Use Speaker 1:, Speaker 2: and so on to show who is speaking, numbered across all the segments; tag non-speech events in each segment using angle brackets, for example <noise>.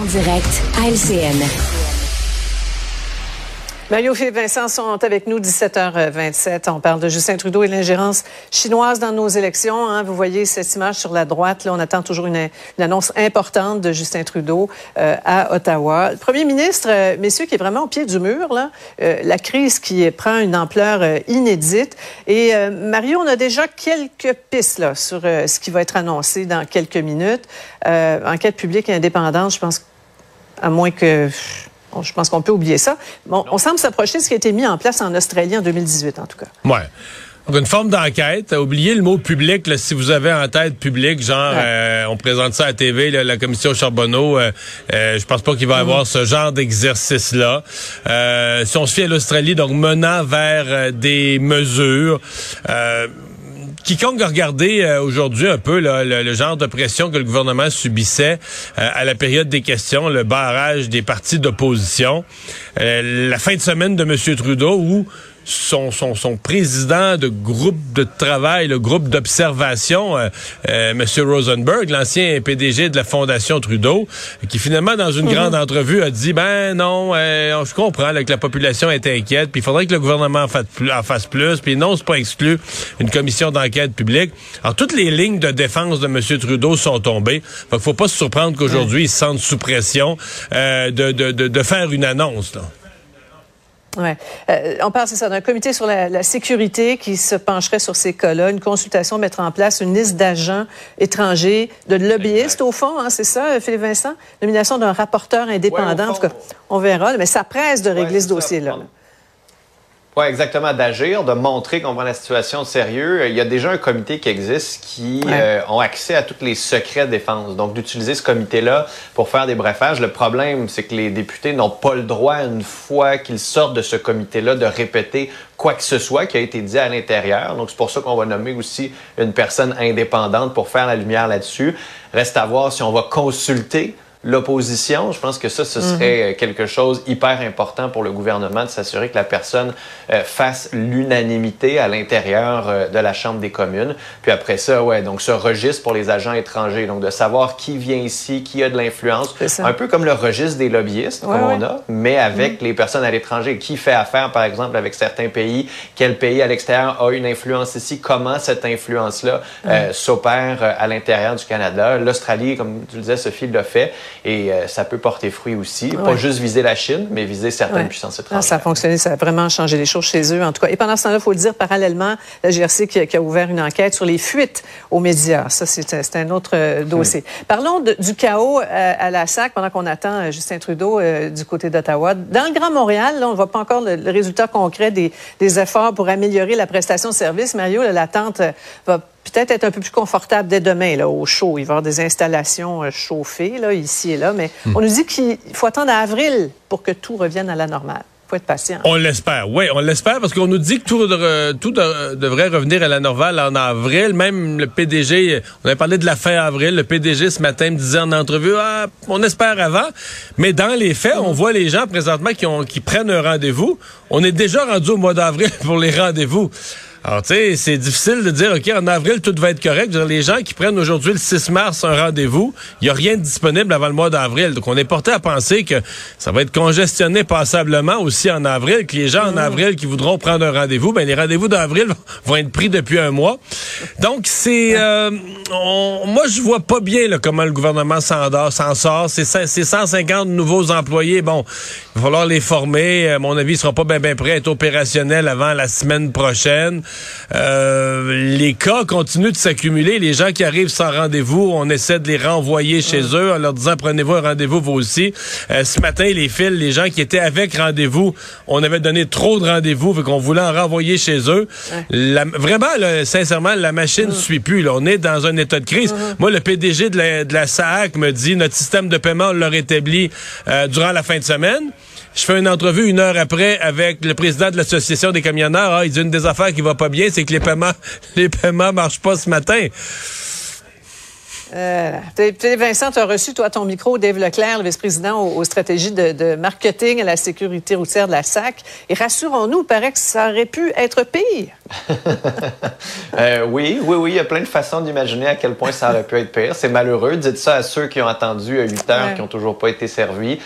Speaker 1: En direct à LCN.
Speaker 2: Mario et Vincent sont avec nous 17h27. On parle de Justin Trudeau et l'ingérence chinoise dans nos élections. Hein. Vous voyez cette image sur la droite. Là, on attend toujours une, annonce importante de Justin Trudeau euh, à Ottawa. Le premier ministre, euh, messieurs, qui est vraiment au pied du mur, euh, la crise qui prend une ampleur euh, inédite. Et euh, Mario, on a déjà quelques pistes sur ce qui va être annoncé dans quelques minutes. enquête publique et indépendante, je pense, à moins que Bon, je pense qu'on peut oublier ça. Bon, on semble s'approcher de ce qui a été mis en place en Australie en 2018, en tout cas.
Speaker 3: Ouais. Donc, une forme d'enquête. Oubliez le mot public, là, si vous avez en tête public, genre,
Speaker 2: Ouais.
Speaker 3: euh, on présente ça à la TV, là, la commission Charbonneau, euh, euh, je pense pas qu'il va y avoir ce genre d'exercice-là. Euh, si on se fie à l'Australie, donc menant vers euh, des mesures... Quiconque a regardé euh, aujourd'hui un peu le genre de pression que le gouvernement subissait euh, à la période des questions, le barrage des partis d'opposition, euh, la fin de semaine de M. Trudeau où son, son, son président de groupe de travail, le groupe d'observation, euh, euh, M. Rosenberg, l'ancien PDG de la Fondation Trudeau, qui finalement, dans une grande entrevue, a dit, ben non, euh, je comprends là, que la population est inquiète, puis il faudrait que le gouvernement en fasse plus, en fasse plus puis non, c'est pas exclu une commission d'enquête publique. Alors, toutes les lignes de défense de M. Trudeau sont tombées. Fait faut pas se surprendre qu'aujourd'hui, il se sente sous pression euh, de, de, de, de faire une annonce. Là.
Speaker 2: Ouais. Euh, on parle, c'est ça, d'un comité sur la, la sécurité qui se pencherait sur ces cas-là, une consultation, mettre en place une liste d'agents étrangers, de lobbyistes au fond, hein, c'est ça, Philippe Vincent? Nomination d'un rapporteur indépendant.
Speaker 4: Ouais,
Speaker 2: en tout cas, on verra, mais ça presse de régler
Speaker 4: Ouais,
Speaker 2: ce dossier-là.
Speaker 4: Oui, exactement, d'agir, de montrer qu'on prend la situation au sérieux. Il y a déjà un comité qui existe qui
Speaker 2: Ouais.
Speaker 4: euh, ont accès à tous les secrets de défense. Donc, d'utiliser ce comité-là pour faire des briefages. Le problème, c'est que les députés n'ont pas le droit, une fois qu'ils sortent de ce comité-là, de répéter quoi que ce soit qui a été dit à l'intérieur. Donc, c'est pour ça qu'on va nommer aussi une personne indépendante pour faire la lumière là-dessus. Reste à voir si on va consulter l'opposition. Je pense que ça, ce serait euh, quelque chose hyper important pour le gouvernement de s'assurer que la personne euh, fasse l'unanimité à l'intérieur euh, de la Chambre des communes. Puis après ça, ouais, donc ce registre pour les agents étrangers, donc de savoir qui vient ici, qui a de l'influence,
Speaker 2: C'est ça.
Speaker 4: un peu comme le registre des lobbyistes
Speaker 2: Ouais,
Speaker 4: comme
Speaker 2: ouais.
Speaker 4: on a, mais avec les personnes à l'étranger, qui fait affaire par exemple avec certains pays, quel pays à l'extérieur a une influence ici, comment cette influence-là euh, s'opère euh, à l'intérieur du Canada? L'Australie, comme tu le disais, Sophie l'a fait et euh, ça peut porter fruit aussi. Pas juste viser la Chine, mais viser certaines
Speaker 2: Ouais.
Speaker 4: puissances étrangères.
Speaker 2: ça a fonctionné, ça a vraiment changé les choses chez eux, en tout cas. Et pendant ce temps-là, il faut le dire, parallèlement, la GRC qui, a- qui a ouvert une enquête sur les fuites aux médias. Ça, c'est un autre euh, dossier. Parlons de- du chaos euh, à la SAC pendant qu'on attend Justin Trudeau du côté d'Ottawa. Dans le Grand Montréal, là, on ne voit pas encore le, le résultat concret des, des efforts pour améliorer la prestation de service. Mario, l'attente va peut-être être un peu plus confortable dès demain, là, au chaud. Il va y avoir des installations euh, chauffées, là, ici et là. Mais on nous dit qu'il faut attendre à avril pour que tout revienne à la normale. Il faut être patient.
Speaker 3: On l'espère, oui, on l'espère parce qu'on nous dit que tout, de- tout de- devrait revenir à la normale en avril. Même le PDG, on avait parlé de la fin avril, le PDG ce matin me disait en entrevue, ah, on espère avant. Mais dans les faits, on voit les gens présentement qui, ont, qui prennent un rendez-vous. On est déjà rendu au mois d'avril <laughs> pour les rendez-vous. Alors, tu sais, c'est difficile de dire, OK, en avril, tout va être correct. Dire, les gens qui prennent aujourd'hui le 6 mars un rendez-vous, il n'y a rien de disponible avant le mois d'avril. Donc, on est porté à penser que ça va être congestionné passablement aussi en avril, que les gens en avril qui voudront prendre un rendez-vous, ben les rendez-vous d'avril <laughs> vont être pris depuis un mois. Donc, c'est... euh, on- moi, je vois pas bien là, comment le gouvernement s'en sort. C'est cin- c'est 150 nouveaux employés. Bon, il va falloir les former. À mon avis, ils seront pas bien ben prêts à être opérationnels avant la semaine prochaine. Euh, les cas continuent de s'accumuler. Les gens qui arrivent sans rendez-vous, on essaie de les renvoyer chez eux en leur disant prenez-vous un rendez-vous vous aussi. Euh, ce matin, les fils, les gens qui étaient avec rendez-vous, on avait donné trop de rendez-vous, fait qu'on voulait en renvoyer chez eux. La- vraiment, là, sincèrement, la machine ne suit plus. Là. On est dans un état de crise. Moi, le PDG de la, de la SAAC me dit notre système de paiement, on l'a rétabli euh, durant la fin de semaine. Je fais une entrevue une heure après avec le président de l'association des camionneurs. Ah, il dit une des affaires qui va pas bien, c'est que les paiements, <laughs> les paiements marchent pas ce matin.
Speaker 2: Euh, Vincent, tu as reçu, toi, ton micro, Dave Leclerc, le vice-président aux, aux stratégies de, de marketing à la sécurité routière de la SAC. Et rassurons-nous, il paraît que ça aurait pu être pire. <laughs>
Speaker 4: Euh, oui, oui, oui, il y a plein de façons d'imaginer à quel point ça aurait pu être pire. C'est malheureux. Dites ça à ceux qui ont attendu à 8 heures,
Speaker 2: Ouais.
Speaker 4: qui ont toujours pas été servis.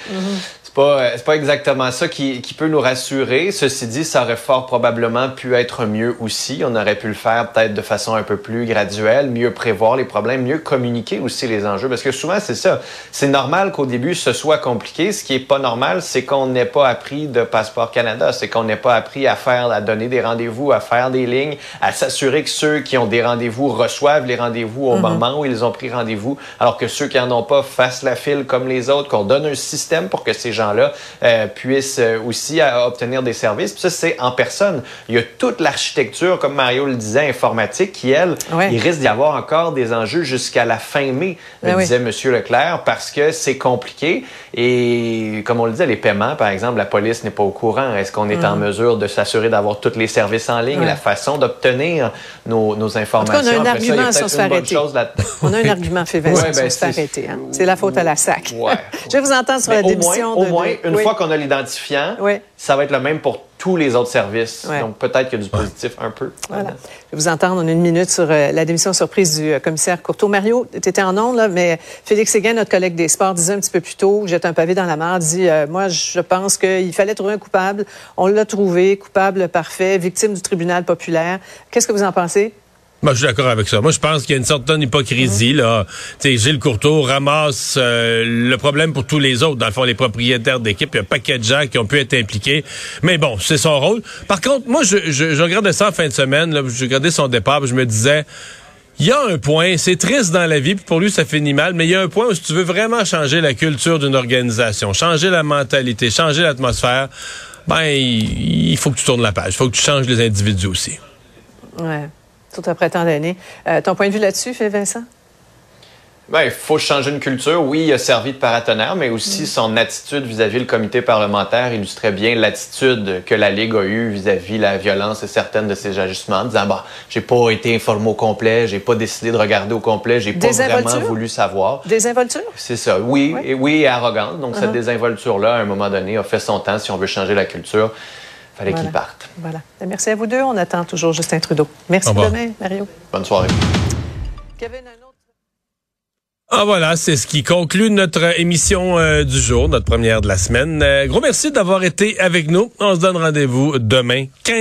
Speaker 4: C'est pas, euh, c'est pas exactement ça qui, qui peut nous rassurer. Ceci dit, ça aurait fort probablement pu être mieux aussi. On aurait pu le faire peut-être de façon un peu plus graduelle, mieux prévoir les problèmes, mieux communiquer aussi les enjeux. Parce que souvent, c'est ça. C'est normal qu'au début, ce soit compliqué. Ce qui est pas normal, c'est qu'on n'ait pas appris de Passeport Canada. C'est qu'on n'ait pas appris à faire, à donner des rendez-vous, à faire des lignes, à s'assurer que ceux qui ont des rendez-vous reçoivent les rendez-vous au moment où ils ont pris rendez-vous, alors que ceux qui en ont pas fassent la file comme les autres, qu'on donne un système pour que ces gens-là euh, puissent euh, aussi euh, obtenir des services. Puis ça, c'est en personne. Il y a toute l'architecture, comme Mario le disait, informatique, qui, elle,
Speaker 2: Ouais.
Speaker 4: il risque d'y avoir encore des enjeux jusqu'à la fin mai,
Speaker 2: Ben oui.
Speaker 4: disait M. Leclerc, parce que c'est compliqué. Et comme on le disait, les paiements, par exemple, la police n'est pas au courant. Est-ce qu'on est en mesure de s'assurer d'avoir tous les services en ligne,
Speaker 2: Mm. Ouais.
Speaker 4: la façon d'obtenir nos, nos informations? <laughs>
Speaker 2: on a un
Speaker 4: Après <laughs> ça,
Speaker 2: argument
Speaker 4: a
Speaker 2: si on
Speaker 4: peut-être
Speaker 2: se fait
Speaker 4: une bonne
Speaker 2: arrêter. On a un argument, fait
Speaker 4: Ouais, ben, c'est-
Speaker 2: hein. C'est la faute à la SAC.
Speaker 4: Ouais.
Speaker 2: Je vous entendre sur la
Speaker 4: au
Speaker 2: démission
Speaker 4: moins,
Speaker 2: de...
Speaker 4: au moins, une
Speaker 2: Oui.
Speaker 4: fois qu'on a l'identifiant,
Speaker 2: Oui.
Speaker 4: ça va être le même pour tous les autres services.
Speaker 2: Ouais.
Speaker 4: Donc peut-être qu'il y a du positif un peu.
Speaker 2: Voilà. Je vais vous entendre. On a une minute sur euh, la démission surprise du euh, commissaire Courteau. Mario, tu étais en ondes, là, mais Félix Séguin, notre collègue des sports, disait un petit peu plus tôt, jette un pavé dans la mare, dit euh, Moi, je pense qu'il fallait trouver un coupable. On l'a trouvé, coupable parfait, victime du tribunal populaire. Qu'est-ce que vous en pensez?
Speaker 3: Moi, je suis d'accord avec ça. Moi, je pense qu'il y a une certaine hypocrisie, là. Tu sais, Gilles Courteau ramasse euh, le problème pour tous les autres. Dans le fond, les propriétaires d'équipe, il y a un paquet de gens qui ont pu être impliqués. Mais bon, c'est son rôle. Par contre, moi, je, je, je regardais ça en fin de semaine, là. Je regardais son départ, puis je me disais, il y a un point, c'est triste dans la vie, puis pour lui, ça finit mal, mais il y a un point où si tu veux vraiment changer la culture d'une organisation, changer la mentalité, changer l'atmosphère, ben, il, il faut que tu tournes la page. Il faut que tu changes les individus aussi.
Speaker 2: Ouais. Tout après tant d'années. Euh, ton point de vue là-dessus, Vincent?
Speaker 4: Ben, il faut changer une culture. Oui, il a servi de paratonnerre, mais aussi son attitude vis-à-vis le comité parlementaire illustrait bien l'attitude que la Ligue a eue vis-à-vis la violence et certaines de ses ajustements, en disant, bah, j'ai pas été informé au complet, j'ai pas décidé de regarder au complet, j'ai pas vraiment voulu savoir.
Speaker 2: Désinvolture?
Speaker 4: C'est ça. Oui, et oui, et arrogante. Donc,
Speaker 2: Uh-huh.
Speaker 4: cette désinvolture-là, à un moment donné, a fait son temps. Si on veut changer la culture, fallait
Speaker 2: Voilà.
Speaker 4: qu'il parte.
Speaker 2: Voilà. Merci à vous deux. On attend toujours Justin Trudeau. Merci demain, Mario.
Speaker 4: Bonne soirée.
Speaker 2: Kevin, un autre.
Speaker 3: Ah voilà, c'est ce qui conclut notre émission euh, du jour, notre première de la semaine. Euh, gros merci d'avoir été avec nous. On se donne rendez-vous demain, 15